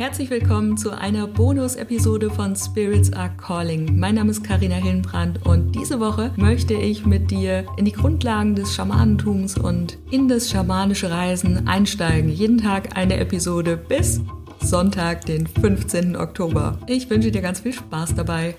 Herzlich willkommen zu einer Bonus-Episode von Spirits Are Calling. Mein Name ist Karina Hillenbrand und diese Woche möchte ich mit dir in die Grundlagen des Schamanentums und in das schamanische Reisen einsteigen. Jeden Tag eine Episode bis Sonntag, den 15. Oktober. Ich wünsche dir ganz viel Spaß dabei.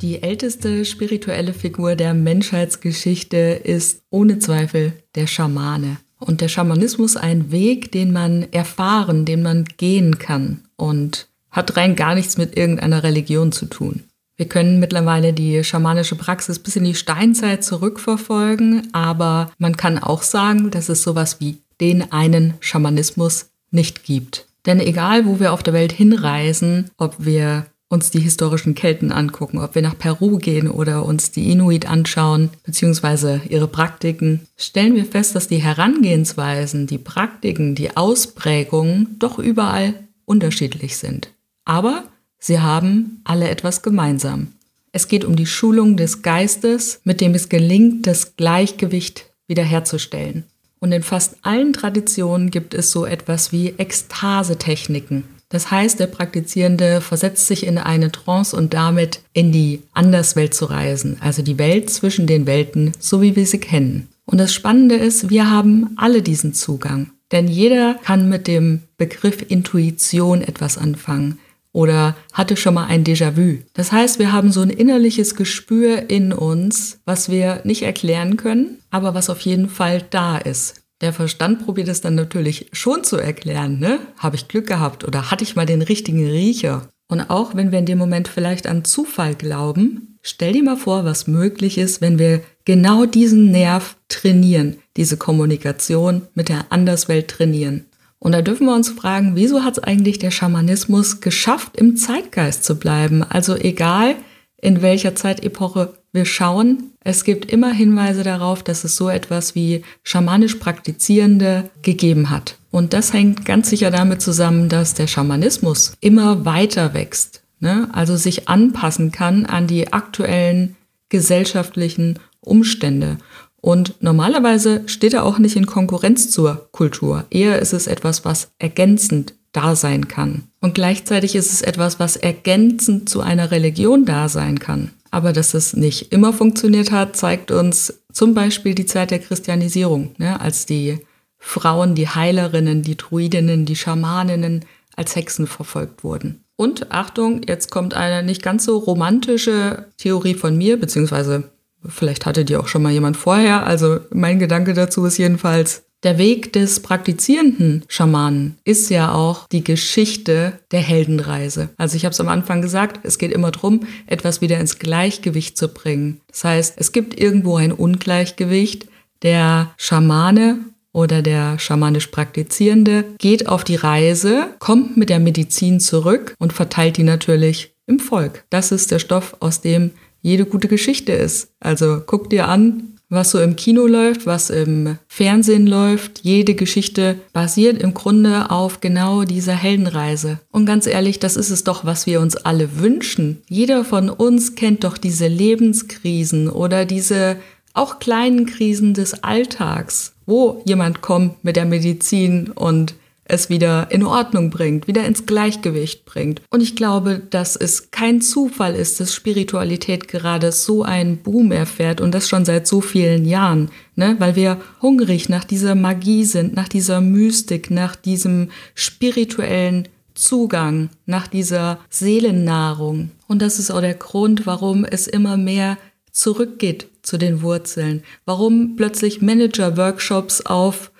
Die älteste spirituelle Figur der Menschheitsgeschichte ist ohne Zweifel der Schamane. Und der Schamanismus ein Weg, den man erfahren, den man gehen kann und hat rein gar nichts mit irgendeiner Religion zu tun. Wir können mittlerweile die schamanische Praxis bis in die Steinzeit zurückverfolgen, aber man kann auch sagen, dass es sowas wie den einen Schamanismus nicht gibt. Denn egal, wo wir auf der Welt hinreisen, ob wir uns die historischen Kelten angucken, ob wir nach Peru gehen oder uns die Inuit anschauen, beziehungsweise ihre Praktiken, stellen wir fest, dass die Herangehensweisen, die Praktiken, die Ausprägungen doch überall unterschiedlich sind. Aber sie haben alle etwas gemeinsam. Es geht um die Schulung des Geistes, mit dem es gelingt, das Gleichgewicht wiederherzustellen. Und in fast allen Traditionen gibt es so etwas wie Ekstasetechniken, das heißt, der Praktizierende versetzt sich in eine Trance und damit in die Anderswelt zu reisen, also die Welt zwischen den Welten, so wie wir sie kennen. Und das Spannende ist, wir haben alle diesen Zugang. Denn jeder kann mit dem Begriff Intuition etwas anfangen oder hatte schon mal ein Déjà-vu. Das heißt, wir haben so ein innerliches Gespür in uns, was wir nicht erklären können, aber was auf jeden Fall da ist. Der Verstand probiert es dann natürlich schon zu erklären, ne? Habe ich Glück gehabt oder hatte ich mal den richtigen Riecher? Und auch wenn wir in dem Moment vielleicht an Zufall glauben, stell dir mal vor, was möglich ist, wenn wir genau diesen Nerv trainieren, diese Kommunikation mit der Anderswelt trainieren. Und da dürfen wir uns fragen, wieso hat es eigentlich der Schamanismus geschafft, im Zeitgeist zu bleiben? Also egal, in welcher Zeitepoche wir schauen. Es gibt immer Hinweise darauf, dass es so etwas wie schamanisch Praktizierende gegeben hat. Und das hängt ganz sicher damit zusammen, dass der Schamanismus immer weiter wächst, ne? also sich anpassen kann an die aktuellen gesellschaftlichen Umstände. Und normalerweise steht er auch nicht in Konkurrenz zur Kultur. Eher ist es etwas, was ergänzend da sein kann. Und gleichzeitig ist es etwas, was ergänzend zu einer Religion da sein kann. Aber dass es nicht immer funktioniert hat, zeigt uns zum Beispiel die Zeit der Christianisierung, ne, als die Frauen, die Heilerinnen, die Druidinnen, die Schamaninnen als Hexen verfolgt wurden. Und Achtung, jetzt kommt eine nicht ganz so romantische Theorie von mir, beziehungsweise vielleicht hatte die auch schon mal jemand vorher. Also mein Gedanke dazu ist jedenfalls, der Weg des praktizierenden Schamanen ist ja auch die Geschichte der Heldenreise. Also ich habe es am Anfang gesagt, es geht immer darum, etwas wieder ins Gleichgewicht zu bringen. Das heißt, es gibt irgendwo ein Ungleichgewicht. Der Schamane oder der schamanisch Praktizierende geht auf die Reise, kommt mit der Medizin zurück und verteilt die natürlich im Volk. Das ist der Stoff, aus dem jede gute Geschichte ist. Also guck dir an, was so im Kino läuft, was im Fernsehen läuft. Jede Geschichte basiert im Grunde auf genau dieser Heldenreise. Und ganz ehrlich, das ist es doch, was wir uns alle wünschen. Jeder von uns kennt doch diese Lebenskrisen oder diese auch kleinen Krisen des Alltags, wo jemand kommt mit der Medizin und es wieder in Ordnung bringt, wieder ins Gleichgewicht bringt. Und ich glaube, dass es kein Zufall ist, dass Spiritualität gerade so einen Boom erfährt und das schon seit so vielen Jahren, ne? weil wir hungrig nach dieser Magie sind, nach dieser Mystik, nach diesem spirituellen Zugang, nach dieser Seelennahrung. Und das ist auch der Grund, warum es immer mehr zurückgeht zu den Wurzeln, warum plötzlich Manager-Workshops auf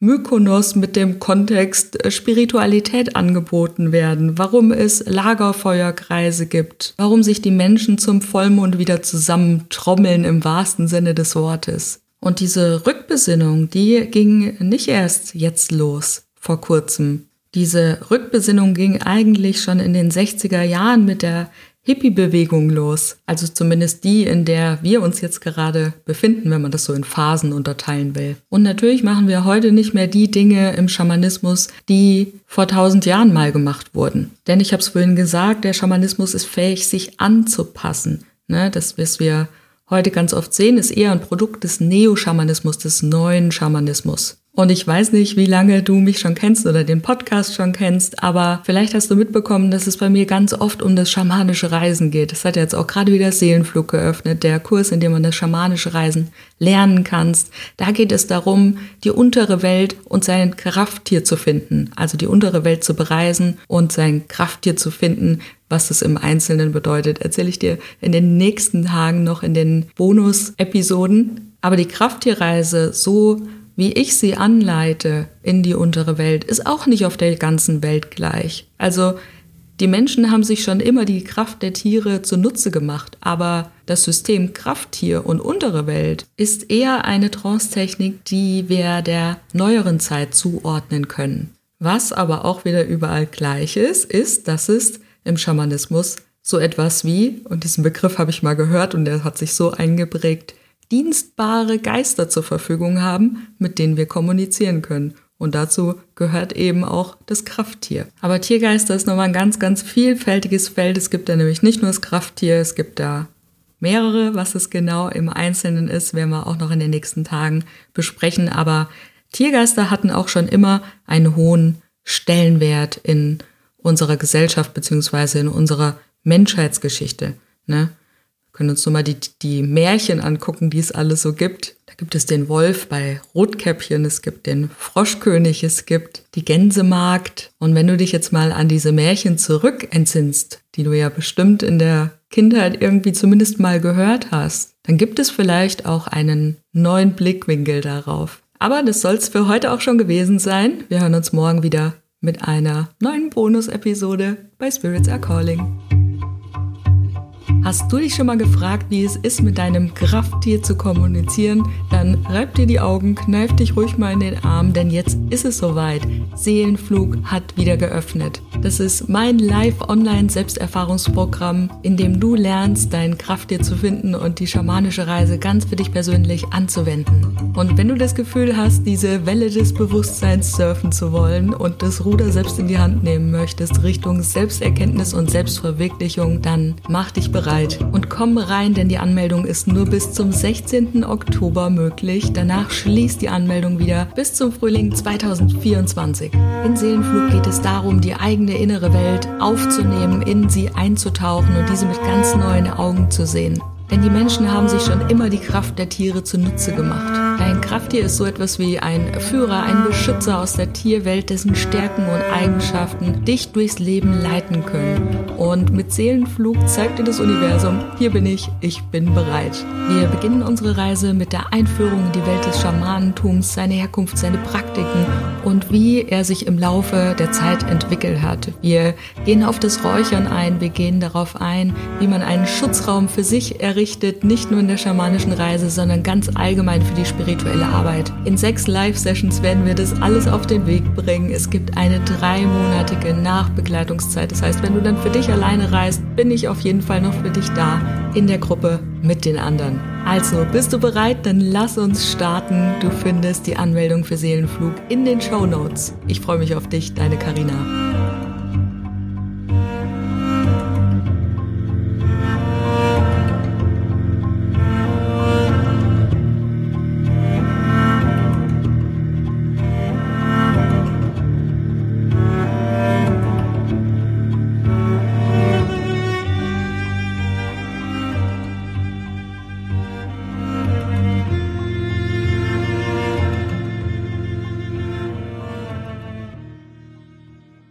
Mykonos mit dem Kontext äh, Spiritualität angeboten werden, warum es Lagerfeuerkreise gibt, warum sich die Menschen zum Vollmond wieder zusammentrommeln im wahrsten Sinne des Wortes. Und diese Rückbesinnung, die ging nicht erst jetzt los, vor kurzem. Diese Rückbesinnung ging eigentlich schon in den 60er Jahren mit der Hippie-Bewegung los. Also zumindest die, in der wir uns jetzt gerade befinden, wenn man das so in Phasen unterteilen will. Und natürlich machen wir heute nicht mehr die Dinge im Schamanismus, die vor tausend Jahren mal gemacht wurden. Denn ich habe es vorhin gesagt, der Schamanismus ist fähig, sich anzupassen. Ne? Das, was wir heute ganz oft sehen, ist eher ein Produkt des Neo-Schamanismus, des neuen Schamanismus. Und ich weiß nicht, wie lange du mich schon kennst oder den Podcast schon kennst, aber vielleicht hast du mitbekommen, dass es bei mir ganz oft um das schamanische Reisen geht. Es hat jetzt auch gerade wieder Seelenflug geöffnet, der Kurs, in dem man das schamanische Reisen lernen kannst. Da geht es darum, die untere Welt und sein Krafttier zu finden. Also die untere Welt zu bereisen und sein Krafttier zu finden. Was das im Einzelnen bedeutet, erzähle ich dir in den nächsten Tagen noch in den Bonus-Episoden. Aber die Krafttierreise so wie ich sie anleite in die untere Welt, ist auch nicht auf der ganzen Welt gleich. Also die Menschen haben sich schon immer die Kraft der Tiere zunutze gemacht, aber das System Krafttier und untere Welt ist eher eine Trance-Technik, die wir der neueren Zeit zuordnen können. Was aber auch wieder überall gleich ist, ist, dass es im Schamanismus so etwas wie, und diesen Begriff habe ich mal gehört und der hat sich so eingeprägt, dienstbare Geister zur Verfügung haben, mit denen wir kommunizieren können. Und dazu gehört eben auch das Krafttier. Aber Tiergeister ist nochmal ein ganz, ganz vielfältiges Feld. Es gibt da nämlich nicht nur das Krafttier, es gibt da mehrere. Was es genau im Einzelnen ist, werden wir auch noch in den nächsten Tagen besprechen. Aber Tiergeister hatten auch schon immer einen hohen Stellenwert in unserer Gesellschaft beziehungsweise in unserer Menschheitsgeschichte. Ne? Können uns nur mal die, die Märchen angucken, die es alles so gibt. Da gibt es den Wolf bei Rotkäppchen, es gibt den Froschkönig, es gibt die Gänsemagd. Und wenn du dich jetzt mal an diese Märchen zurück entsinnst, die du ja bestimmt in der Kindheit irgendwie zumindest mal gehört hast, dann gibt es vielleicht auch einen neuen Blickwinkel darauf. Aber das soll es für heute auch schon gewesen sein. Wir hören uns morgen wieder mit einer neuen Bonus-Episode bei Spirits Are Calling. Hast du dich schon mal gefragt, wie es ist, mit deinem Krafttier zu kommunizieren? Dann reib dir die Augen, kneif dich ruhig mal in den Arm, denn jetzt ist es soweit. Seelenflug hat wieder geöffnet. Das ist mein Live-Online-Selbsterfahrungsprogramm, in dem du lernst, dein Krafttier zu finden und die schamanische Reise ganz für dich persönlich anzuwenden. Und wenn du das Gefühl hast, diese Welle des Bewusstseins surfen zu wollen und das Ruder selbst in die Hand nehmen möchtest, Richtung Selbsterkenntnis und Selbstverwirklichung, dann mach dich bereit bereit und komm rein, denn die Anmeldung ist nur bis zum 16. Oktober möglich. Danach schließt die Anmeldung wieder bis zum Frühling 2024. In Seelenflug geht es darum, die eigene innere Welt aufzunehmen, in sie einzutauchen und diese mit ganz neuen Augen zu sehen. Denn die Menschen haben sich schon immer die Kraft der Tiere zunutze gemacht. Dein Krafttier ist so etwas wie ein Führer, ein Beschützer aus der Tierwelt, dessen Stärken und Eigenschaften dich durchs Leben leiten können. Und mit Seelenflug zeigt dir das Universum, hier bin ich, ich bin bereit. Wir beginnen unsere Reise mit der Einführung in die Welt des Schamanentums, seine Herkunft, seine Praktiken und wie er sich im Laufe der Zeit entwickelt hat. Wir gehen auf das Räuchern ein, wir gehen darauf ein, wie man einen Schutzraum für sich errichtet nicht nur in der schamanischen Reise, sondern ganz allgemein für die spirituelle Arbeit. In sechs Live-Sessions werden wir das alles auf den Weg bringen. Es gibt eine dreimonatige Nachbegleitungszeit. Das heißt, wenn du dann für dich alleine reist, bin ich auf jeden Fall noch für dich da in der Gruppe mit den anderen. Also, bist du bereit? Dann lass uns starten. Du findest die Anmeldung für Seelenflug in den Show Notes. Ich freue mich auf dich, deine Karina.